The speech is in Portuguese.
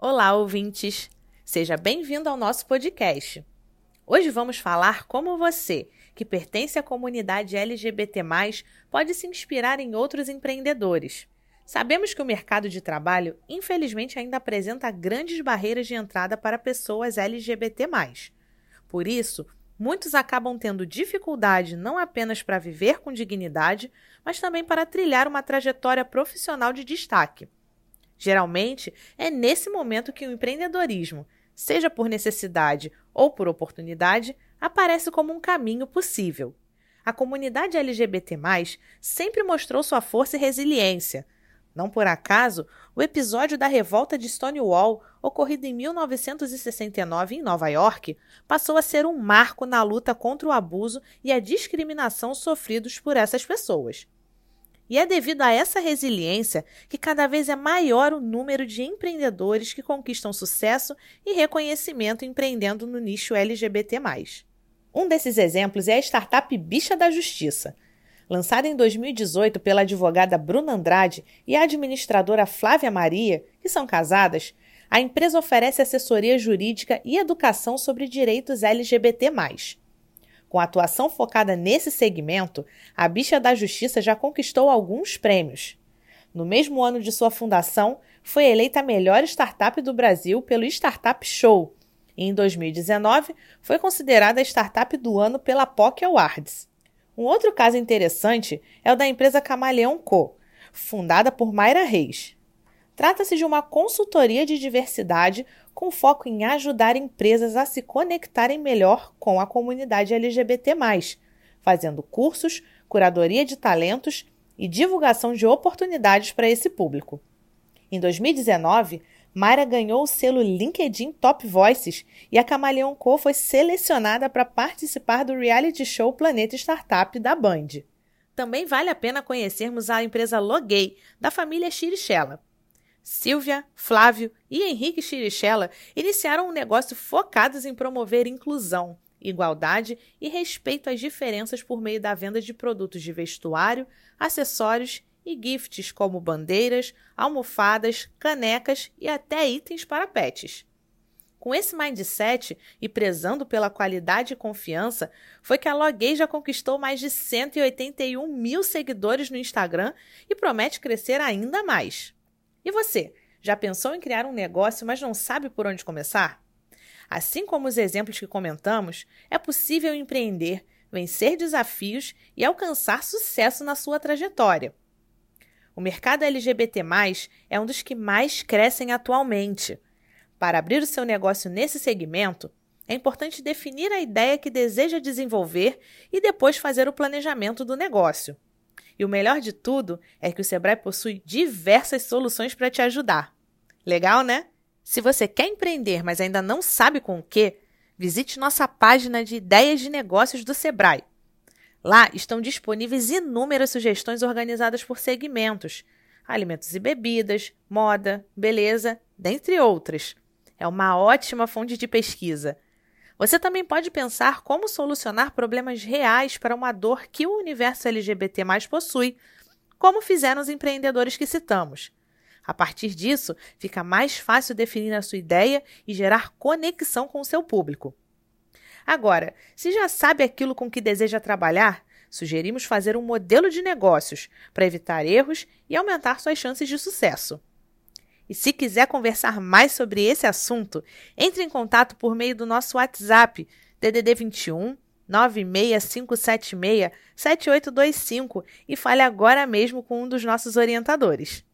Olá, ouvintes! Seja bem-vindo ao nosso podcast. Hoje vamos falar como você, que pertence à comunidade LGBT, pode se inspirar em outros empreendedores. Sabemos que o mercado de trabalho, infelizmente, ainda apresenta grandes barreiras de entrada para pessoas LGBT. Por isso, muitos acabam tendo dificuldade não apenas para viver com dignidade, mas também para trilhar uma trajetória profissional de destaque. Geralmente, é nesse momento que o empreendedorismo, seja por necessidade ou por oportunidade, aparece como um caminho possível. A comunidade LGBT, sempre mostrou sua força e resiliência. Não por acaso, o episódio da revolta de Stonewall, ocorrido em 1969 em Nova York, passou a ser um marco na luta contra o abuso e a discriminação sofridos por essas pessoas. E é devido a essa resiliência que cada vez é maior o número de empreendedores que conquistam sucesso e reconhecimento empreendendo no nicho LGBT. Um desses exemplos é a startup Bicha da Justiça. Lançada em 2018 pela advogada Bruna Andrade e a administradora Flávia Maria, que são casadas, a empresa oferece assessoria jurídica e educação sobre direitos LGBT. Com atuação focada nesse segmento, a Bicha da Justiça já conquistou alguns prêmios. No mesmo ano de sua fundação, foi eleita a melhor startup do Brasil pelo Startup Show. E em 2019, foi considerada a startup do ano pela POC Awards. Um outro caso interessante é o da empresa Camaleão Co., fundada por Mayra Reis. Trata-se de uma consultoria de diversidade com foco em ajudar empresas a se conectarem melhor com a comunidade LGBT, fazendo cursos, curadoria de talentos e divulgação de oportunidades para esse público. Em 2019, Mayra ganhou o selo LinkedIn Top Voices e a Camaleão Co foi selecionada para participar do reality show Planeta Startup da Band. Também vale a pena conhecermos a empresa Logay, da família Chirichella. Silvia, Flávio e Henrique Chirichella iniciaram um negócio focados em promover inclusão, igualdade e respeito às diferenças por meio da venda de produtos de vestuário, acessórios e gifts como bandeiras, almofadas, canecas e até itens para pets. Com esse mindset e prezando pela qualidade e confiança, foi que a Loguei já conquistou mais de 181 mil seguidores no Instagram e promete crescer ainda mais. E você, já pensou em criar um negócio, mas não sabe por onde começar? Assim como os exemplos que comentamos, é possível empreender, vencer desafios e alcançar sucesso na sua trajetória. O mercado LGBT, é um dos que mais crescem atualmente. Para abrir o seu negócio nesse segmento, é importante definir a ideia que deseja desenvolver e depois fazer o planejamento do negócio. E o melhor de tudo é que o Sebrae possui diversas soluções para te ajudar. Legal, né? Se você quer empreender, mas ainda não sabe com o que, visite nossa página de ideias de negócios do Sebrae. Lá estão disponíveis inúmeras sugestões organizadas por segmentos: alimentos e bebidas, moda, beleza, dentre outras. É uma ótima fonte de pesquisa. Você também pode pensar como solucionar problemas reais para uma dor que o universo LGBT possui, como fizeram os empreendedores que citamos. A partir disso, fica mais fácil definir a sua ideia e gerar conexão com o seu público. Agora, se já sabe aquilo com que deseja trabalhar, sugerimos fazer um modelo de negócios para evitar erros e aumentar suas chances de sucesso. E se quiser conversar mais sobre esse assunto, entre em contato por meio do nosso WhatsApp DDD 21 96576 7825 e fale agora mesmo com um dos nossos orientadores.